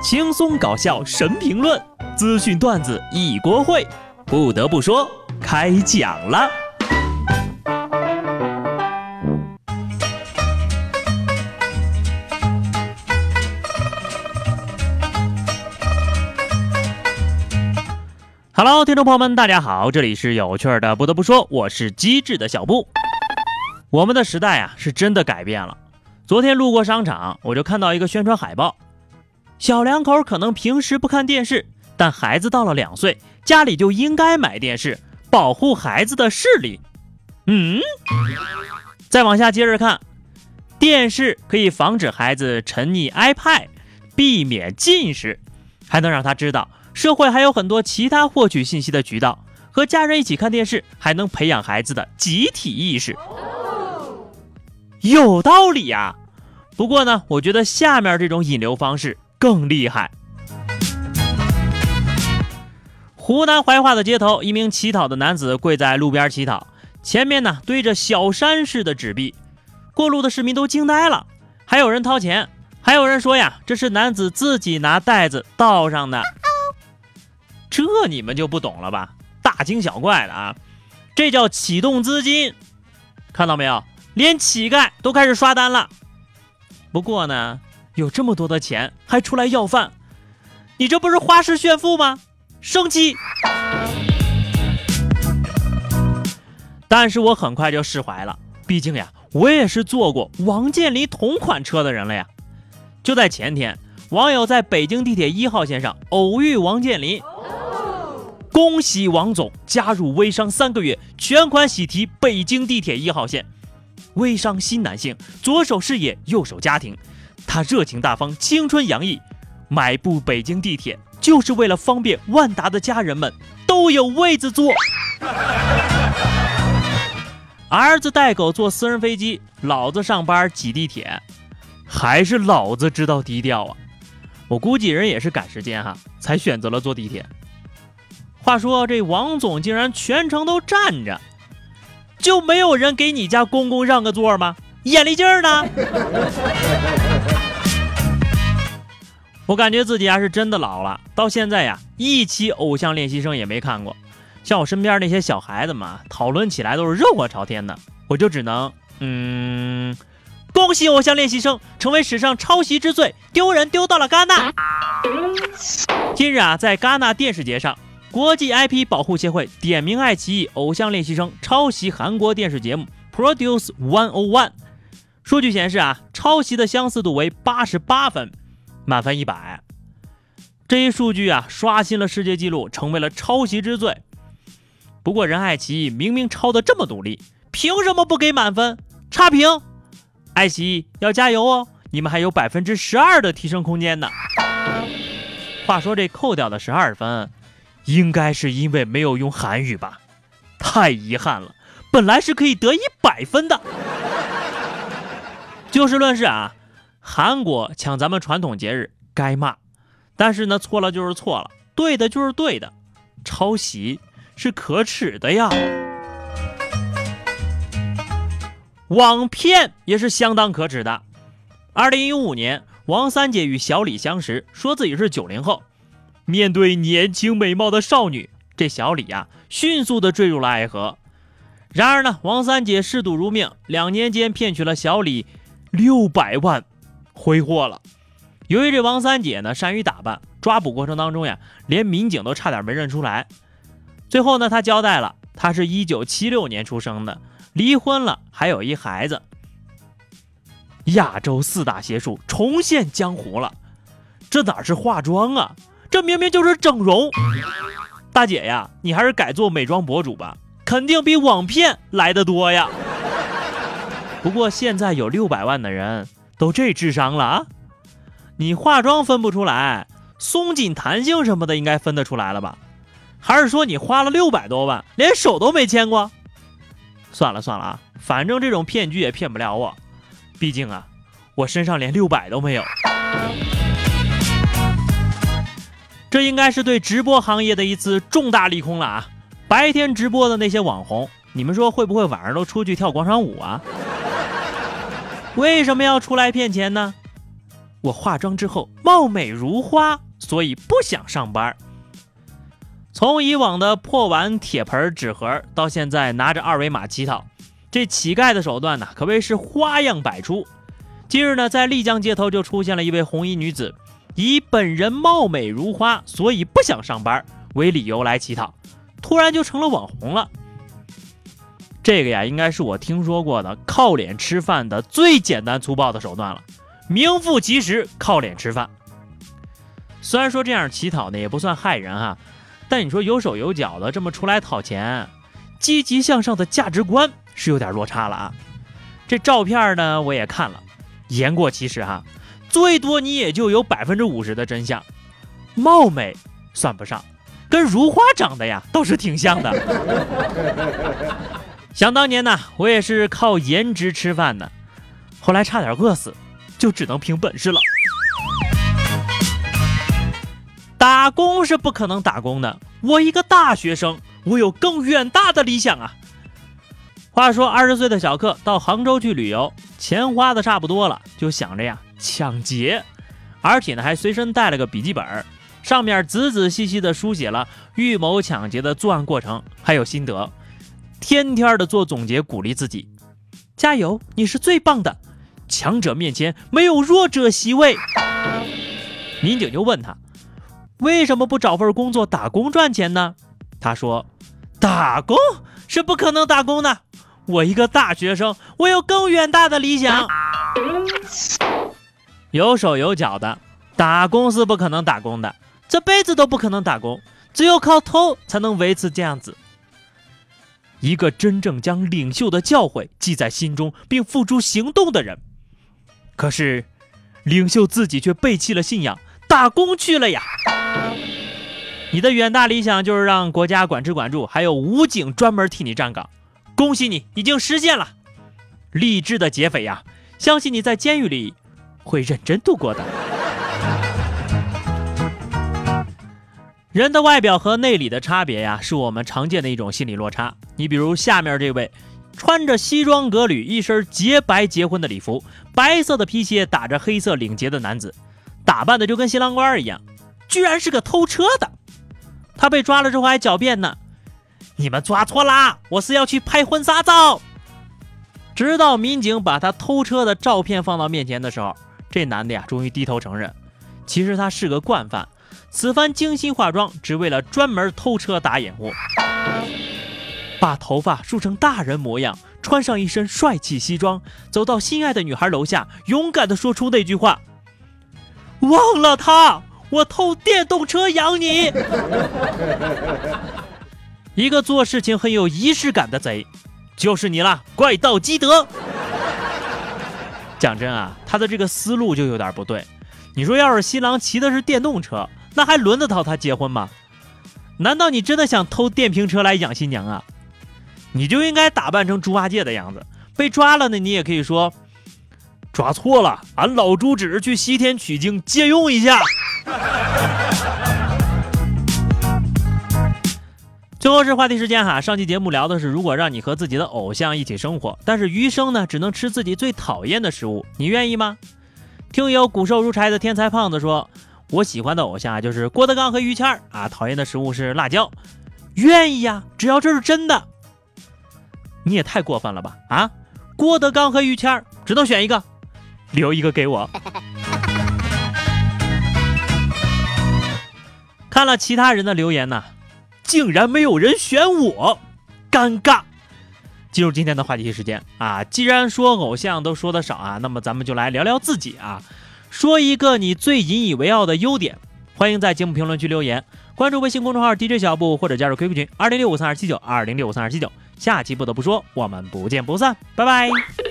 轻松搞笑神评论，资讯段子一锅烩。不得不说，开讲了。Hello，听众朋友们，大家好，这里是有趣的。不得不说，我是机智的小布。我们的时代啊，是真的改变了。昨天路过商场，我就看到一个宣传海报。小两口可能平时不看电视，但孩子到了两岁，家里就应该买电视，保护孩子的视力。嗯，再往下接着看，电视可以防止孩子沉溺 iPad，避免近视，还能让他知道社会还有很多其他获取信息的渠道。和家人一起看电视，还能培养孩子的集体意识。有道理呀，不过呢，我觉得下面这种引流方式更厉害。湖南怀化的街头，一名乞讨的男子跪在路边乞讨，前面呢堆着小山似的纸币，过路的市民都惊呆了，还有人掏钱，还有人说呀，这是男子自己拿袋子倒上的。这你们就不懂了吧？大惊小怪的啊，这叫启动资金，看到没有？连乞丐都开始刷单了。不过呢，有这么多的钱还出来要饭，你这不是花式炫富吗？生气。但是我很快就释怀了，毕竟呀，我也是坐过王健林同款车的人了呀。就在前天，网友在北京地铁一号线上偶遇王健林，恭喜王总加入微商三个月，全款喜提北京地铁一号线。微商新男性，左手事业，右手家庭。他热情大方，青春洋溢。买部北京地铁就是为了方便万达的家人们都有位子坐。儿子带狗坐私人飞机，老子上班挤地铁，还是老子知道低调啊！我估计人也是赶时间哈，才选择了坐地铁。话说这王总竟然全程都站着。就没有人给你家公公让个座吗？眼力劲儿呢？我感觉自己啊是真的老了，到现在呀一期偶像练习生也没看过。像我身边那些小孩子嘛，讨论起来都是热火朝天的，我就只能嗯，恭喜偶像练习生成为史上抄袭之最，丢人丢到了戛纳。今日啊，在戛纳电视节上。国际 IP 保护协会点名爱奇艺《偶像练习生》抄袭韩国电视节目《Produce One O One》。数据显示啊，抄袭的相似度为八十八分，满分一百。这一数据啊，刷新了世界纪录，成为了抄袭之最。不过，人爱奇艺明明抄的这么努力，凭什么不给满分？差评！爱奇艺要加油哦，你们还有百分之十二的提升空间呢。话说这扣掉的十二分。应该是因为没有用韩语吧，太遗憾了，本来是可以得一百分的。就事论事啊，韩国抢咱们传统节日该骂，但是呢，错了就是错了，对的就是对的，抄袭是可耻的呀。网骗也是相当可耻的。二零一五年，王三姐与小李相识，说自己是九零后。面对年轻美貌的少女，这小李呀，迅速的坠入了爱河。然而呢，王三姐嗜赌如命，两年间骗取了小李六百万，挥霍了。由于这王三姐呢善于打扮，抓捕过程当中呀，连民警都差点没认出来。最后呢，她交代了，她是一九七六年出生的，离婚了，还有一孩子。亚洲四大邪术重现江湖了，这哪是化妆啊？这明明就是整容，大姐呀，你还是改做美妆博主吧，肯定比网骗来的多呀。不过现在有六百万的人都这智商了啊，你化妆分不出来，松紧弹性什么的应该分得出来了吧？还是说你花了六百多万，连手都没牵过？算了算了啊，反正这种骗局也骗不了我，毕竟啊，我身上连六百都没有。这应该是对直播行业的一次重大利空了啊！白天直播的那些网红，你们说会不会晚上都出去跳广场舞啊？为什么要出来骗钱呢？我化妆之后貌美如花，所以不想上班。从以往的破碗、铁盆、纸盒，到现在拿着二维码乞讨，这乞丐的手段呢，可谓是花样百出。近日呢，在丽江街头就出现了一位红衣女子，以本人貌美如花，所以不想上班为理由来乞讨，突然就成了网红了。这个呀，应该是我听说过的靠脸吃饭的最简单粗暴的手段了，名副其实靠脸吃饭。虽然说这样乞讨呢也不算害人哈，但你说有手有脚的这么出来讨钱，积极向上的价值观是有点落差了啊。这照片呢我也看了。言过其实哈，最多你也就有百分之五十的真相，貌美算不上，跟如花长得呀倒是挺像的。想当年呢，我也是靠颜值吃饭的，后来差点饿死，就只能凭本事了。打工是不可能打工的，我一个大学生，我有更远大的理想啊。话说，二十岁的小克到杭州去旅游，钱花的差不多了，就想着呀抢劫，而且呢还随身带了个笔记本，上面仔仔细细的书写了预谋抢劫的作案过程，还有心得，天天的做总结，鼓励自己，加油，你是最棒的，强者面前没有弱者席位。民警就问他，为什么不找份工作打工赚钱呢？他说，打工是不可能打工的。我一个大学生，我有更远大的理想。有手有脚的打工是不可能打工的，这辈子都不可能打工，只有靠偷才能维持这样子。一个真正将领袖的教诲记在心中并付诸行动的人，可是领袖自己却背弃了信仰，打工去了呀。你的远大理想就是让国家管吃管住，还有武警专门替你站岗。恭喜你，已经实现了！励志的劫匪呀，相信你在监狱里会认真度过的。人的外表和内里的差别呀，是我们常见的一种心理落差。你比如下面这位，穿着西装革履、一身洁白结婚的礼服、白色的皮鞋、打着黑色领结的男子，打扮的就跟新郎官一样，居然是个偷车的。他被抓了之后还狡辩呢。你们抓错啦！我是要去拍婚纱照。直到民警把他偷车的照片放到面前的时候，这男的呀，终于低头承认，其实他是个惯犯，此番精心化妆，只为了专门偷车打掩护。把头发梳成大人模样，穿上一身帅气西装，走到心爱的女孩楼下，勇敢地说出那句话：“忘了他，我偷电动车养你。”一个做事情很有仪式感的贼，就是你啦，怪盗基德。讲真啊，他的这个思路就有点不对。你说要是新郎骑的是电动车，那还轮得到他结婚吗？难道你真的想偷电瓶车来养新娘啊？你就应该打扮成猪八戒的样子。被抓了呢，你也可以说抓错了，俺老猪只是去西天取经借用一下。最后是话题时间哈，上期节目聊的是，如果让你和自己的偶像一起生活，但是余生呢只能吃自己最讨厌的食物，你愿意吗？听友骨瘦如柴的天才胖子说，我喜欢的偶像啊就是郭德纲和于谦儿啊，讨厌的食物是辣椒，愿意呀，只要这是真的。你也太过分了吧啊！郭德纲和于谦儿只能选一个，留一个给我。看了其他人的留言呢。竟然没有人选我，尴尬。进入今天的话题时间啊，既然说偶像都说的少啊，那么咱们就来聊聊自己啊，说一个你最引以为傲的优点。欢迎在节目评论区留言，关注微信公众号 DJ 小布或者加入 QQ 群二零六五三二七九二零六五三二七九。下期不得不说，我们不见不散，拜拜。